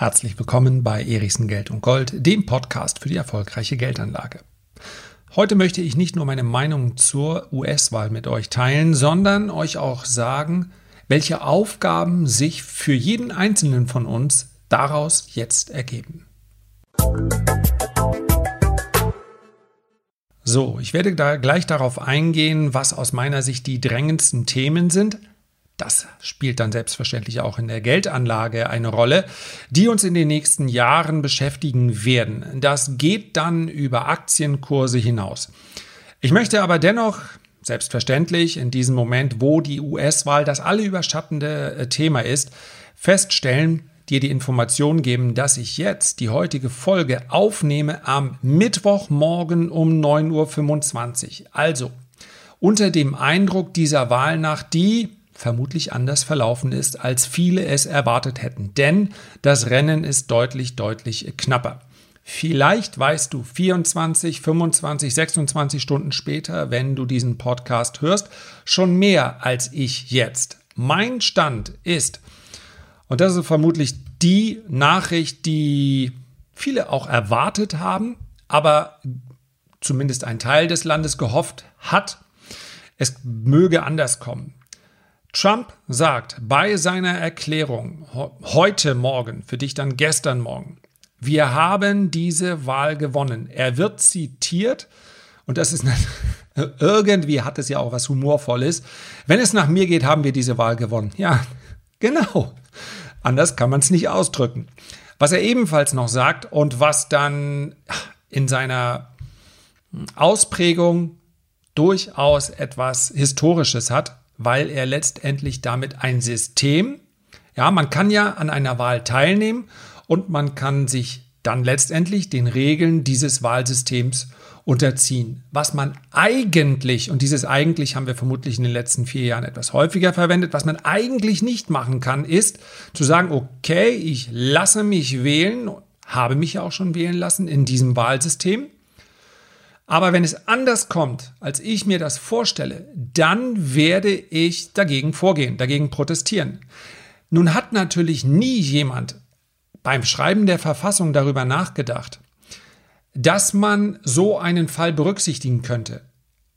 Herzlich willkommen bei Erichsen Geld und Gold, dem Podcast für die erfolgreiche Geldanlage. Heute möchte ich nicht nur meine Meinung zur US-Wahl mit euch teilen, sondern euch auch sagen, welche Aufgaben sich für jeden Einzelnen von uns daraus jetzt ergeben. So, ich werde da gleich darauf eingehen, was aus meiner Sicht die drängendsten Themen sind, das spielt dann selbstverständlich auch in der Geldanlage eine Rolle, die uns in den nächsten Jahren beschäftigen werden. Das geht dann über Aktienkurse hinaus. Ich möchte aber dennoch selbstverständlich in diesem Moment, wo die US-Wahl das alle überschattende äh, Thema ist, feststellen, dir die Information geben, dass ich jetzt die heutige Folge aufnehme am Mittwochmorgen um 9.25 Uhr. Also unter dem Eindruck dieser Wahlnacht, die vermutlich anders verlaufen ist, als viele es erwartet hätten. Denn das Rennen ist deutlich, deutlich knapper. Vielleicht weißt du 24, 25, 26 Stunden später, wenn du diesen Podcast hörst, schon mehr als ich jetzt. Mein Stand ist, und das ist vermutlich die Nachricht, die viele auch erwartet haben, aber zumindest ein Teil des Landes gehofft hat, es möge anders kommen. Trump sagt bei seiner Erklärung heute Morgen, für dich dann gestern Morgen, wir haben diese Wahl gewonnen. Er wird zitiert und das ist irgendwie hat es ja auch was Humorvolles. Wenn es nach mir geht, haben wir diese Wahl gewonnen. Ja, genau. Anders kann man es nicht ausdrücken. Was er ebenfalls noch sagt und was dann in seiner Ausprägung durchaus etwas Historisches hat, weil er letztendlich damit ein System, ja, man kann ja an einer Wahl teilnehmen und man kann sich dann letztendlich den Regeln dieses Wahlsystems unterziehen. Was man eigentlich, und dieses eigentlich haben wir vermutlich in den letzten vier Jahren etwas häufiger verwendet, was man eigentlich nicht machen kann, ist zu sagen, okay, ich lasse mich wählen, habe mich ja auch schon wählen lassen in diesem Wahlsystem aber wenn es anders kommt, als ich mir das vorstelle, dann werde ich dagegen vorgehen, dagegen protestieren. Nun hat natürlich nie jemand beim Schreiben der Verfassung darüber nachgedacht, dass man so einen Fall berücksichtigen könnte,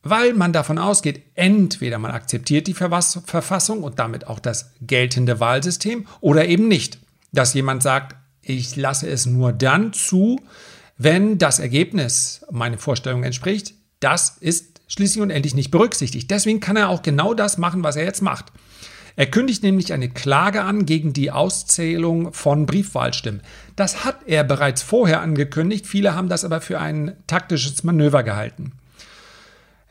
weil man davon ausgeht, entweder man akzeptiert die Verfassung und damit auch das geltende Wahlsystem oder eben nicht, dass jemand sagt, ich lasse es nur dann zu, wenn das Ergebnis meine Vorstellung entspricht, das ist schließlich und endlich nicht berücksichtigt. Deswegen kann er auch genau das machen, was er jetzt macht. Er kündigt nämlich eine Klage an gegen die Auszählung von Briefwahlstimmen. Das hat er bereits vorher angekündigt, viele haben das aber für ein taktisches Manöver gehalten.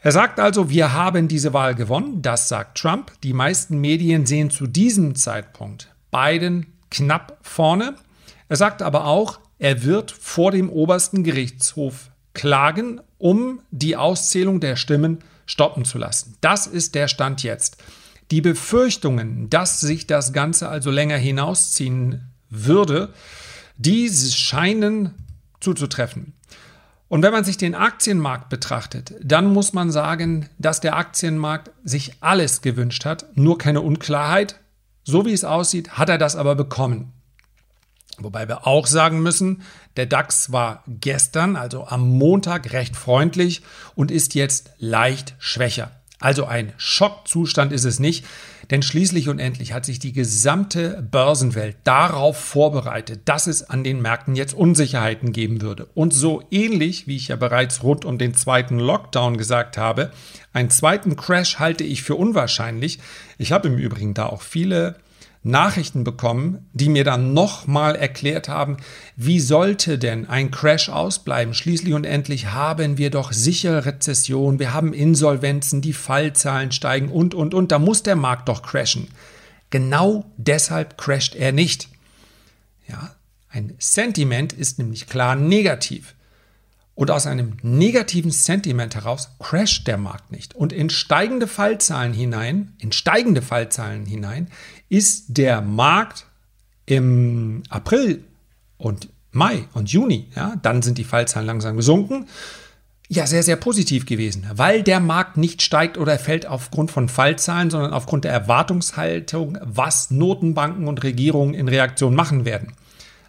Er sagt also, wir haben diese Wahl gewonnen, das sagt Trump. Die meisten Medien sehen zu diesem Zeitpunkt Biden knapp vorne. Er sagt aber auch, er wird vor dem obersten Gerichtshof klagen, um die Auszählung der Stimmen stoppen zu lassen. Das ist der Stand jetzt. Die Befürchtungen, dass sich das Ganze also länger hinausziehen würde, die scheinen zuzutreffen. Und wenn man sich den Aktienmarkt betrachtet, dann muss man sagen, dass der Aktienmarkt sich alles gewünscht hat, nur keine Unklarheit. So wie es aussieht, hat er das aber bekommen. Wobei wir auch sagen müssen, der DAX war gestern, also am Montag, recht freundlich und ist jetzt leicht schwächer. Also ein Schockzustand ist es nicht, denn schließlich und endlich hat sich die gesamte Börsenwelt darauf vorbereitet, dass es an den Märkten jetzt Unsicherheiten geben würde. Und so ähnlich, wie ich ja bereits rund um den zweiten Lockdown gesagt habe, einen zweiten Crash halte ich für unwahrscheinlich. Ich habe im Übrigen da auch viele Nachrichten bekommen, die mir dann nochmal erklärt haben, wie sollte denn ein Crash ausbleiben? Schließlich und endlich haben wir doch sichere Rezession, wir haben Insolvenzen, die Fallzahlen steigen und, und, und, da muss der Markt doch crashen. Genau deshalb crasht er nicht. Ja, ein Sentiment ist nämlich klar negativ. Und aus einem negativen Sentiment heraus crasht der Markt nicht. Und in steigende Fallzahlen hinein, in steigende Fallzahlen hinein, ist der Markt im April und Mai und Juni, ja, dann sind die Fallzahlen langsam gesunken, ja, sehr, sehr positiv gewesen, weil der Markt nicht steigt oder fällt aufgrund von Fallzahlen, sondern aufgrund der Erwartungshaltung, was Notenbanken und Regierungen in Reaktion machen werden.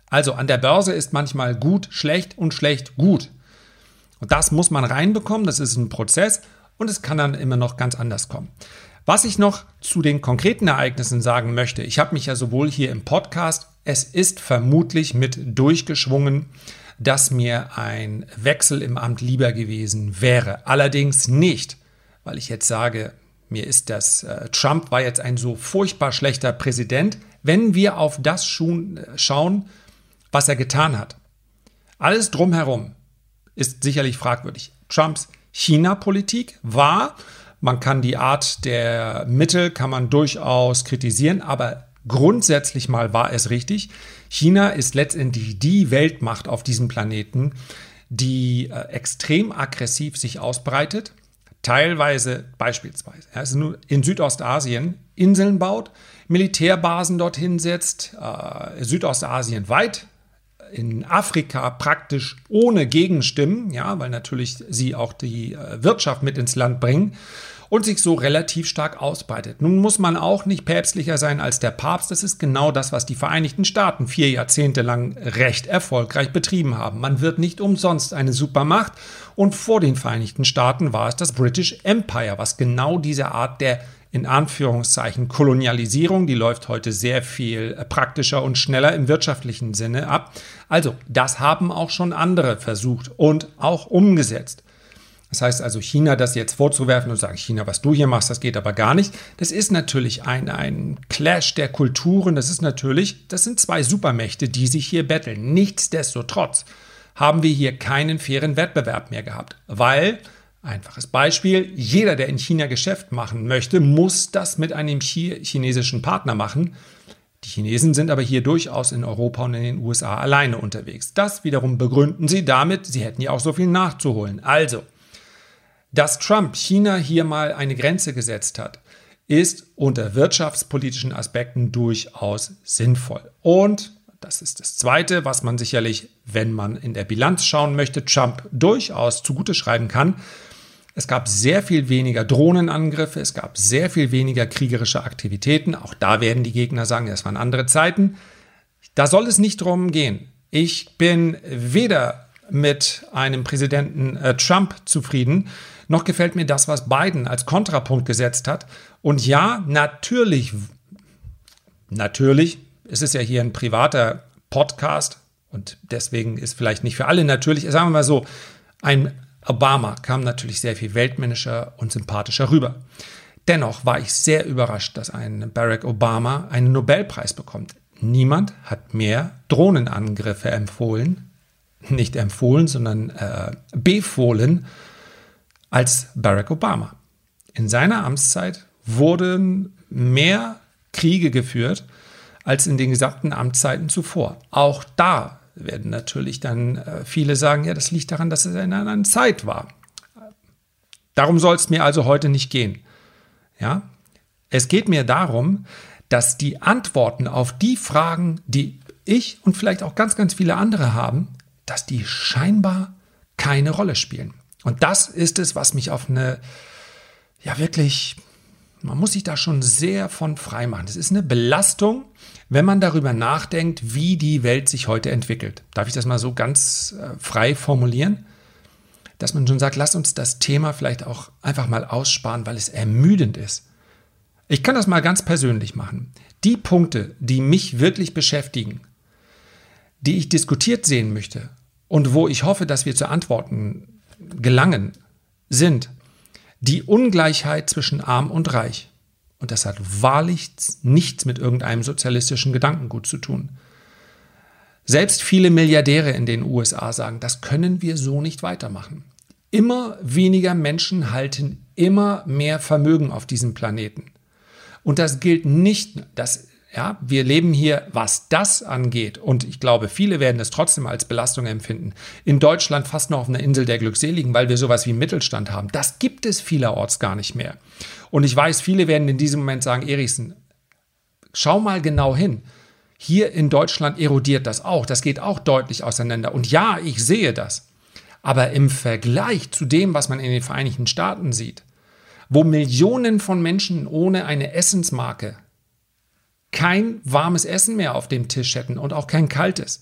Also an der Börse ist manchmal gut schlecht und schlecht gut. Und das muss man reinbekommen, das ist ein Prozess und es kann dann immer noch ganz anders kommen. Was ich noch zu den konkreten Ereignissen sagen möchte, ich habe mich ja sowohl hier im Podcast, es ist vermutlich mit durchgeschwungen, dass mir ein Wechsel im Amt lieber gewesen wäre. Allerdings nicht, weil ich jetzt sage, mir ist das, äh, Trump war jetzt ein so furchtbar schlechter Präsident, wenn wir auf das schauen, was er getan hat. Alles drumherum ist sicherlich fragwürdig. Trumps China-Politik war, man kann die Art der Mittel, kann man durchaus kritisieren, aber grundsätzlich mal war es richtig. China ist letztendlich die Weltmacht auf diesem Planeten, die äh, extrem aggressiv sich ausbreitet, teilweise beispielsweise also in Südostasien Inseln baut, Militärbasen dorthin setzt, äh, Südostasien weit in Afrika praktisch ohne Gegenstimmen, ja, weil natürlich sie auch die äh, Wirtschaft mit ins Land bringen und sich so relativ stark ausbreitet. Nun muss man auch nicht päpstlicher sein als der Papst. Das ist genau das, was die Vereinigten Staaten vier Jahrzehnte lang recht erfolgreich betrieben haben. Man wird nicht umsonst eine Supermacht und vor den Vereinigten Staaten war es das British Empire, was genau diese Art der in Anführungszeichen Kolonialisierung, die läuft heute sehr viel äh, praktischer und schneller im wirtschaftlichen Sinne ab. Also, das haben auch schon andere versucht und auch umgesetzt. Das heißt also, China das jetzt vorzuwerfen und sagen, China, was du hier machst, das geht aber gar nicht. Das ist natürlich ein, ein Clash der Kulturen. Das ist natürlich, das sind zwei Supermächte, die sich hier betteln. Nichtsdestotrotz haben wir hier keinen fairen Wettbewerb mehr gehabt, weil Einfaches Beispiel, jeder, der in China Geschäft machen möchte, muss das mit einem chinesischen Partner machen. Die Chinesen sind aber hier durchaus in Europa und in den USA alleine unterwegs. Das wiederum begründen sie damit, sie hätten ja auch so viel nachzuholen. Also, dass Trump China hier mal eine Grenze gesetzt hat, ist unter wirtschaftspolitischen Aspekten durchaus sinnvoll. Und das ist das Zweite, was man sicherlich, wenn man in der Bilanz schauen möchte, Trump durchaus zugute schreiben kann. Es gab sehr viel weniger Drohnenangriffe, es gab sehr viel weniger kriegerische Aktivitäten. Auch da werden die Gegner sagen, es waren andere Zeiten. Da soll es nicht drum gehen. Ich bin weder mit einem Präsidenten äh, Trump zufrieden, noch gefällt mir das, was Biden als Kontrapunkt gesetzt hat. Und ja, natürlich, natürlich, es ist ja hier ein privater Podcast und deswegen ist vielleicht nicht für alle natürlich, sagen wir mal so, ein Obama kam natürlich sehr viel weltmännischer und sympathischer rüber. Dennoch war ich sehr überrascht, dass ein Barack Obama einen Nobelpreis bekommt. Niemand hat mehr Drohnenangriffe empfohlen, nicht empfohlen, sondern äh, befohlen als Barack Obama. In seiner Amtszeit wurden mehr Kriege geführt als in den gesamten Amtszeiten zuvor. Auch da werden natürlich dann äh, viele sagen, ja, das liegt daran, dass es in einer Zeit war. Darum soll es mir also heute nicht gehen. Ja? Es geht mir darum, dass die Antworten auf die Fragen, die ich und vielleicht auch ganz, ganz viele andere haben, dass die scheinbar keine Rolle spielen. Und das ist es, was mich auf eine, ja wirklich, man muss sich da schon sehr von frei machen. Das ist eine Belastung, wenn man darüber nachdenkt, wie die Welt sich heute entwickelt. Darf ich das mal so ganz äh, frei formulieren? Dass man schon sagt, lass uns das Thema vielleicht auch einfach mal aussparen, weil es ermüdend ist. Ich kann das mal ganz persönlich machen. Die Punkte, die mich wirklich beschäftigen, die ich diskutiert sehen möchte und wo ich hoffe, dass wir zu Antworten gelangen, sind die Ungleichheit zwischen arm und reich. Und das hat wahrlich nichts mit irgendeinem sozialistischen Gedankengut zu tun. Selbst viele Milliardäre in den USA sagen, das können wir so nicht weitermachen. Immer weniger Menschen halten immer mehr Vermögen auf diesem Planeten. Und das gilt nicht, das ja, wir leben hier, was das angeht, und ich glaube, viele werden es trotzdem als Belastung empfinden, in Deutschland fast noch auf einer Insel der Glückseligen, weil wir sowas wie Mittelstand haben. Das gibt es vielerorts gar nicht mehr. Und ich weiß, viele werden in diesem Moment sagen, Erichsen, schau mal genau hin. Hier in Deutschland erodiert das auch. Das geht auch deutlich auseinander. Und ja, ich sehe das. Aber im Vergleich zu dem, was man in den Vereinigten Staaten sieht, wo Millionen von Menschen ohne eine Essensmarke kein warmes Essen mehr auf dem Tisch hätten und auch kein kaltes.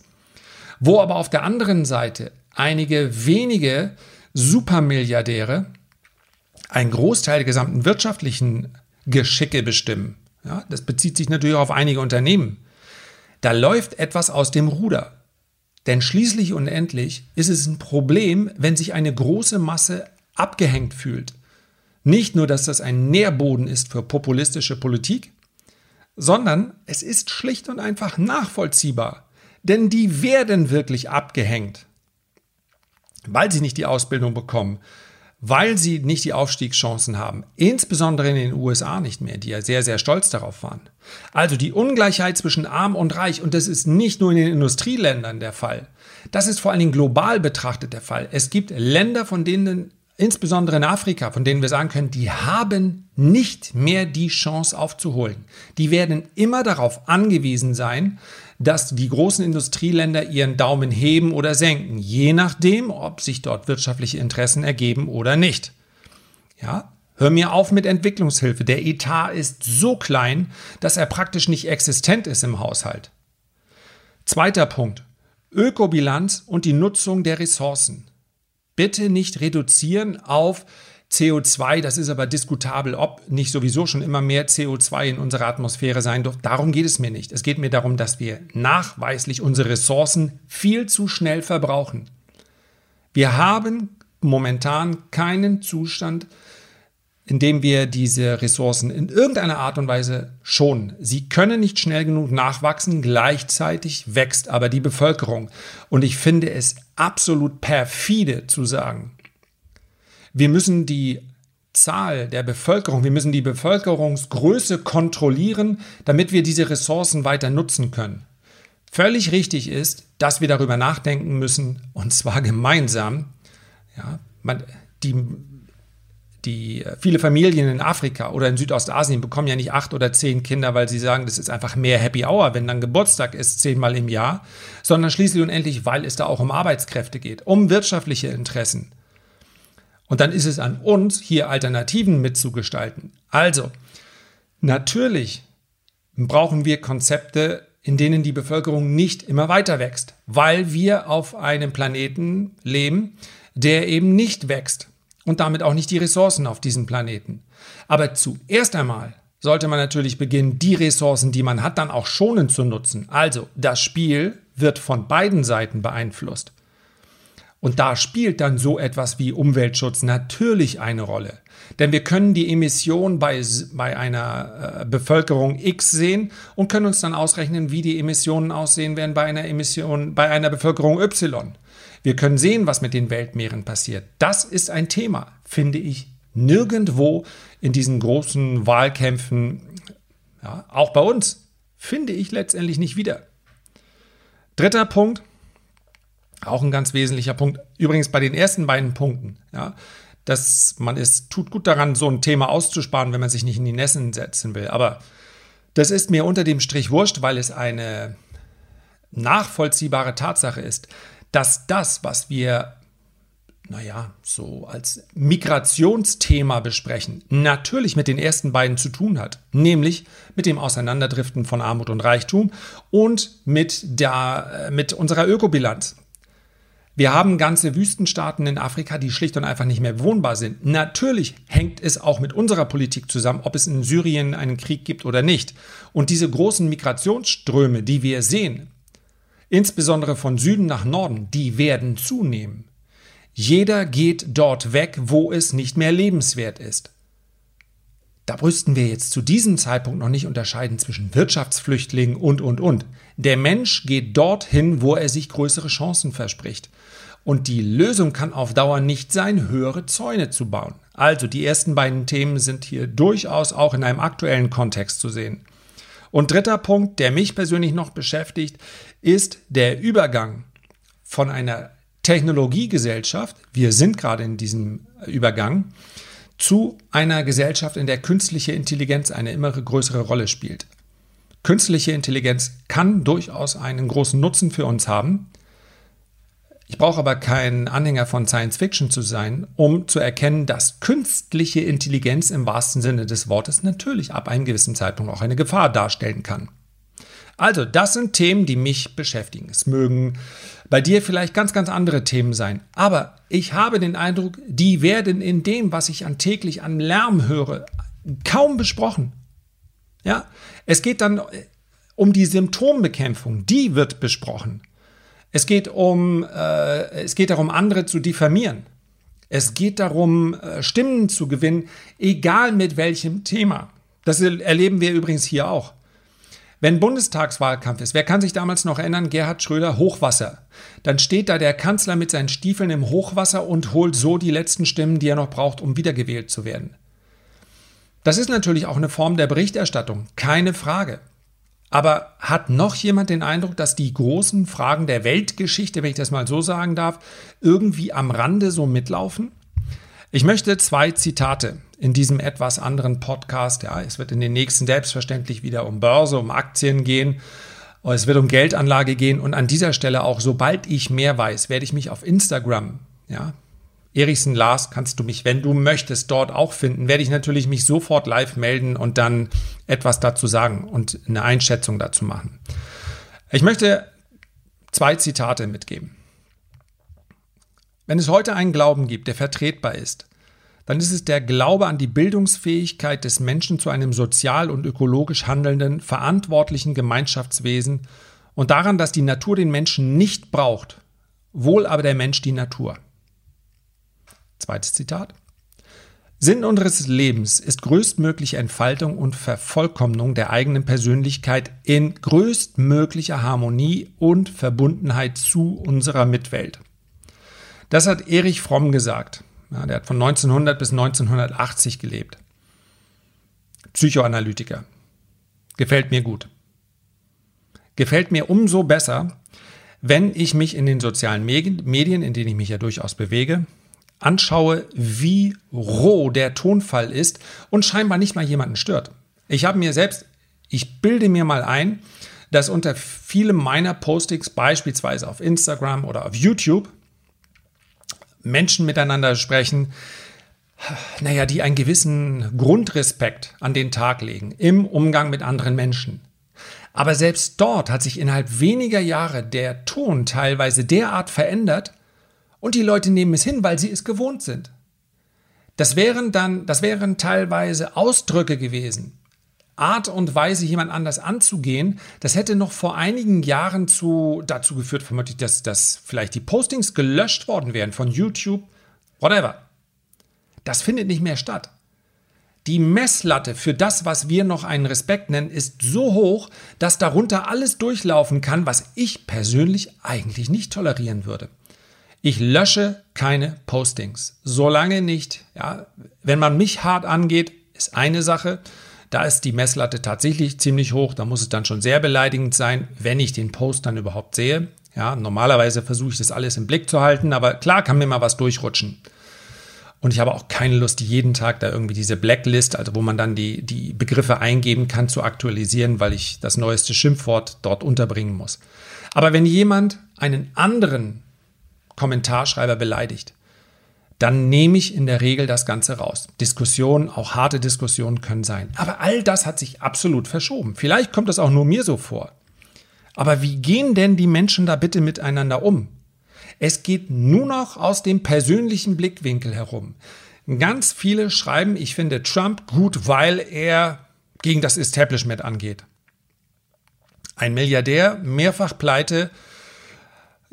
Wo aber auf der anderen Seite einige wenige Supermilliardäre einen Großteil der gesamten wirtschaftlichen Geschicke bestimmen. Ja, das bezieht sich natürlich auch auf einige Unternehmen. Da läuft etwas aus dem Ruder. Denn schließlich und endlich ist es ein Problem, wenn sich eine große Masse abgehängt fühlt. Nicht nur, dass das ein Nährboden ist für populistische Politik, sondern es ist schlicht und einfach nachvollziehbar. Denn die werden wirklich abgehängt, weil sie nicht die Ausbildung bekommen, weil sie nicht die Aufstiegschancen haben, insbesondere in den USA nicht mehr, die ja sehr, sehr stolz darauf waren. Also die Ungleichheit zwischen arm und reich, und das ist nicht nur in den Industrieländern der Fall, das ist vor allen Dingen global betrachtet der Fall. Es gibt Länder, von denen insbesondere in Afrika, von denen wir sagen können, die haben nicht mehr die Chance aufzuholen. Die werden immer darauf angewiesen sein, dass die großen Industrieländer ihren Daumen heben oder senken, je nachdem, ob sich dort wirtschaftliche Interessen ergeben oder nicht. Ja, hör mir auf mit Entwicklungshilfe. Der Etat ist so klein, dass er praktisch nicht existent ist im Haushalt. Zweiter Punkt. Ökobilanz und die Nutzung der Ressourcen bitte nicht reduzieren auf CO2, das ist aber diskutabel, ob nicht sowieso schon immer mehr CO2 in unserer Atmosphäre sein darf. Darum geht es mir nicht. Es geht mir darum, dass wir nachweislich unsere Ressourcen viel zu schnell verbrauchen. Wir haben momentan keinen Zustand, in dem wir diese Ressourcen in irgendeiner Art und Weise schonen. Sie können nicht schnell genug nachwachsen, gleichzeitig wächst aber die Bevölkerung. Und ich finde es absolut perfide zu sagen, wir müssen die Zahl der Bevölkerung, wir müssen die Bevölkerungsgröße kontrollieren, damit wir diese Ressourcen weiter nutzen können. Völlig richtig ist, dass wir darüber nachdenken müssen, und zwar gemeinsam. Ja, man, die die äh, viele Familien in Afrika oder in Südostasien bekommen ja nicht acht oder zehn Kinder, weil sie sagen, das ist einfach mehr Happy Hour, wenn dann Geburtstag ist, zehnmal im Jahr, sondern schließlich und endlich, weil es da auch um Arbeitskräfte geht, um wirtschaftliche Interessen. Und dann ist es an uns, hier Alternativen mitzugestalten. Also, natürlich brauchen wir Konzepte, in denen die Bevölkerung nicht immer weiter wächst, weil wir auf einem Planeten leben, der eben nicht wächst und damit auch nicht die Ressourcen auf diesem Planeten. Aber zuerst einmal sollte man natürlich beginnen, die Ressourcen, die man hat, dann auch schonend zu nutzen. Also das Spiel wird von beiden Seiten beeinflusst. Und da spielt dann so etwas wie Umweltschutz natürlich eine Rolle. Denn wir können die Emissionen bei, bei einer äh, Bevölkerung X sehen und können uns dann ausrechnen, wie die Emissionen aussehen werden bei einer Emission, bei einer Bevölkerung Y. Wir können sehen, was mit den Weltmeeren passiert. Das ist ein Thema, finde ich, nirgendwo in diesen großen Wahlkämpfen, ja, auch bei uns, finde ich letztendlich nicht wieder. Dritter Punkt, auch ein ganz wesentlicher Punkt, übrigens bei den ersten beiden Punkten, ja, dass man es tut gut daran, so ein Thema auszusparen, wenn man sich nicht in die Nässen setzen will. Aber das ist mir unter dem Strich wurscht, weil es eine nachvollziehbare Tatsache ist, dass das, was wir, naja, so als Migrationsthema besprechen, natürlich mit den ersten beiden zu tun hat, nämlich mit dem Auseinanderdriften von Armut und Reichtum und mit, der, äh, mit unserer Ökobilanz. Wir haben ganze Wüstenstaaten in Afrika, die schlicht und einfach nicht mehr bewohnbar sind. Natürlich hängt es auch mit unserer Politik zusammen, ob es in Syrien einen Krieg gibt oder nicht. Und diese großen Migrationsströme, die wir sehen, insbesondere von Süden nach Norden, die werden zunehmen. Jeder geht dort weg, wo es nicht mehr lebenswert ist. Da müssten wir jetzt zu diesem Zeitpunkt noch nicht unterscheiden zwischen Wirtschaftsflüchtlingen und, und, und. Der Mensch geht dorthin, wo er sich größere Chancen verspricht. Und die Lösung kann auf Dauer nicht sein, höhere Zäune zu bauen. Also die ersten beiden Themen sind hier durchaus auch in einem aktuellen Kontext zu sehen. Und dritter Punkt, der mich persönlich noch beschäftigt, ist der Übergang von einer Technologiegesellschaft, wir sind gerade in diesem Übergang, zu einer Gesellschaft, in der künstliche Intelligenz eine immer größere Rolle spielt. Künstliche Intelligenz kann durchaus einen großen Nutzen für uns haben, ich brauche aber kein Anhänger von Science Fiction zu sein, um zu erkennen, dass künstliche Intelligenz im wahrsten Sinne des Wortes natürlich ab einem gewissen Zeitpunkt auch eine Gefahr darstellen kann. Also, das sind Themen, die mich beschäftigen. Es mögen bei dir vielleicht ganz, ganz andere Themen sein. Aber ich habe den Eindruck, die werden in dem, was ich an täglich an Lärm höre, kaum besprochen. Ja, es geht dann um die Symptombekämpfung, die wird besprochen. Es geht um, äh, es geht darum, andere zu diffamieren. Es geht darum, äh, Stimmen zu gewinnen, egal mit welchem Thema. Das erleben wir übrigens hier auch. Wenn Bundestagswahlkampf ist, wer kann sich damals noch erinnern, Gerhard Schröder, Hochwasser. Dann steht da der Kanzler mit seinen Stiefeln im Hochwasser und holt so die letzten Stimmen, die er noch braucht, um wiedergewählt zu werden. Das ist natürlich auch eine Form der Berichterstattung, keine Frage. Aber hat noch jemand den Eindruck, dass die großen Fragen der Weltgeschichte, wenn ich das mal so sagen darf, irgendwie am Rande so mitlaufen? Ich möchte zwei Zitate in diesem etwas anderen Podcast. Ja, es wird in den nächsten selbstverständlich wieder um Börse, um Aktien gehen. Es wird um Geldanlage gehen und an dieser Stelle auch, sobald ich mehr weiß, werde ich mich auf Instagram, ja, Erichsen Lars, kannst du mich, wenn du möchtest, dort auch finden, werde ich natürlich mich sofort live melden und dann etwas dazu sagen und eine Einschätzung dazu machen. Ich möchte zwei Zitate mitgeben. Wenn es heute einen Glauben gibt, der vertretbar ist, dann ist es der Glaube an die Bildungsfähigkeit des Menschen zu einem sozial und ökologisch handelnden, verantwortlichen Gemeinschaftswesen und daran, dass die Natur den Menschen nicht braucht, wohl aber der Mensch die Natur. Zweites Zitat. Sinn unseres Lebens ist größtmögliche Entfaltung und Vervollkommnung der eigenen Persönlichkeit in größtmöglicher Harmonie und Verbundenheit zu unserer Mitwelt. Das hat Erich Fromm gesagt. Ja, der hat von 1900 bis 1980 gelebt. Psychoanalytiker. Gefällt mir gut. Gefällt mir umso besser, wenn ich mich in den sozialen Medien, in denen ich mich ja durchaus bewege, anschaue, wie roh der Tonfall ist und scheinbar nicht mal jemanden stört. Ich habe mir selbst, ich bilde mir mal ein, dass unter vielen meiner Postings, beispielsweise auf Instagram oder auf YouTube, Menschen miteinander sprechen, naja, die einen gewissen Grundrespekt an den Tag legen im Umgang mit anderen Menschen. Aber selbst dort hat sich innerhalb weniger Jahre der Ton teilweise derart verändert, und die Leute nehmen es hin, weil sie es gewohnt sind. Das wären dann, das wären teilweise Ausdrücke gewesen. Art und Weise, jemand anders anzugehen, das hätte noch vor einigen Jahren zu, dazu geführt, vermutlich, dass, dass vielleicht die Postings gelöscht worden wären von YouTube, whatever. Das findet nicht mehr statt. Die Messlatte für das, was wir noch einen Respekt nennen, ist so hoch, dass darunter alles durchlaufen kann, was ich persönlich eigentlich nicht tolerieren würde. Ich lösche keine Postings. Solange nicht, ja, wenn man mich hart angeht, ist eine Sache. Da ist die Messlatte tatsächlich ziemlich hoch. Da muss es dann schon sehr beleidigend sein, wenn ich den Post dann überhaupt sehe. Ja, normalerweise versuche ich das alles im Blick zu halten, aber klar kann mir mal was durchrutschen. Und ich habe auch keine Lust, jeden Tag da irgendwie diese Blacklist, also wo man dann die, die Begriffe eingeben kann, zu aktualisieren, weil ich das neueste Schimpfwort dort unterbringen muss. Aber wenn jemand einen anderen Kommentarschreiber beleidigt, dann nehme ich in der Regel das Ganze raus. Diskussionen, auch harte Diskussionen können sein. Aber all das hat sich absolut verschoben. Vielleicht kommt es auch nur mir so vor. Aber wie gehen denn die Menschen da bitte miteinander um? Es geht nur noch aus dem persönlichen Blickwinkel herum. Ganz viele schreiben, ich finde Trump gut, weil er gegen das Establishment angeht. Ein Milliardär, mehrfach pleite,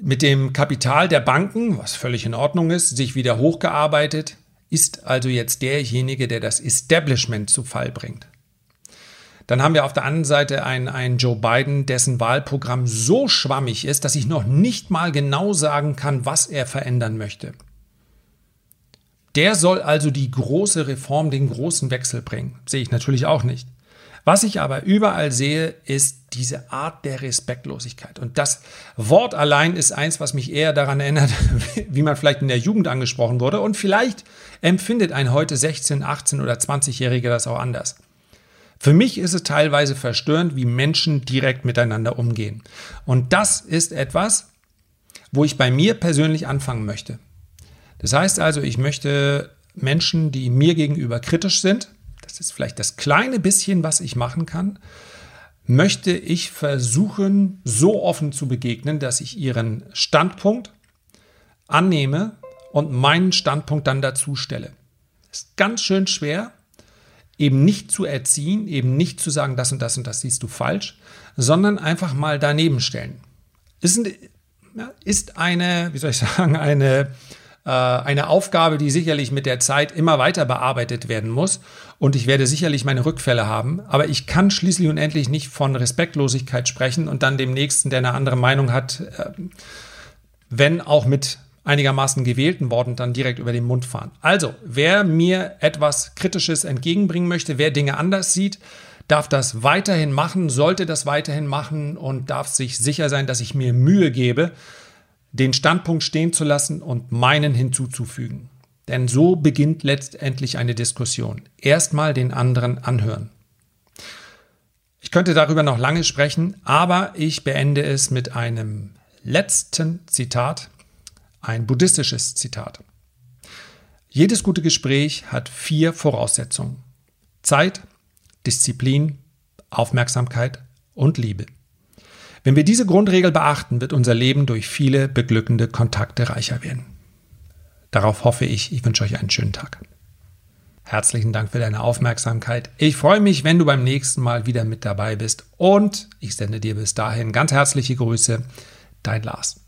mit dem Kapital der Banken, was völlig in Ordnung ist, sich wieder hochgearbeitet, ist also jetzt derjenige, der das Establishment zu Fall bringt. Dann haben wir auf der anderen Seite einen, einen Joe Biden, dessen Wahlprogramm so schwammig ist, dass ich noch nicht mal genau sagen kann, was er verändern möchte. Der soll also die große Reform, den großen Wechsel bringen. Sehe ich natürlich auch nicht. Was ich aber überall sehe, ist diese Art der Respektlosigkeit. Und das Wort allein ist eins, was mich eher daran erinnert, wie man vielleicht in der Jugend angesprochen wurde. Und vielleicht empfindet ein heute 16, 18 oder 20-Jähriger das auch anders. Für mich ist es teilweise verstörend, wie Menschen direkt miteinander umgehen. Und das ist etwas, wo ich bei mir persönlich anfangen möchte. Das heißt also, ich möchte Menschen, die mir gegenüber kritisch sind, das ist vielleicht das kleine bisschen, was ich machen kann, möchte ich versuchen, so offen zu begegnen, dass ich ihren Standpunkt annehme und meinen Standpunkt dann dazu stelle. Ist ganz schön schwer, eben nicht zu erziehen, eben nicht zu sagen, das und das und das siehst du falsch, sondern einfach mal daneben stellen. Ist, ist eine, wie soll ich sagen, eine eine Aufgabe, die sicherlich mit der Zeit immer weiter bearbeitet werden muss. Und ich werde sicherlich meine Rückfälle haben. Aber ich kann schließlich und endlich nicht von Respektlosigkeit sprechen und dann dem Nächsten, der eine andere Meinung hat, äh, wenn auch mit einigermaßen gewählten Worten dann direkt über den Mund fahren. Also, wer mir etwas Kritisches entgegenbringen möchte, wer Dinge anders sieht, darf das weiterhin machen, sollte das weiterhin machen und darf sich sicher sein, dass ich mir Mühe gebe, den Standpunkt stehen zu lassen und meinen hinzuzufügen. Denn so beginnt letztendlich eine Diskussion. Erstmal den anderen anhören. Ich könnte darüber noch lange sprechen, aber ich beende es mit einem letzten Zitat, ein buddhistisches Zitat. Jedes gute Gespräch hat vier Voraussetzungen. Zeit, Disziplin, Aufmerksamkeit und Liebe. Wenn wir diese Grundregel beachten, wird unser Leben durch viele beglückende Kontakte reicher werden. Darauf hoffe ich. Ich wünsche euch einen schönen Tag. Herzlichen Dank für deine Aufmerksamkeit. Ich freue mich, wenn du beim nächsten Mal wieder mit dabei bist und ich sende dir bis dahin ganz herzliche Grüße. Dein Lars.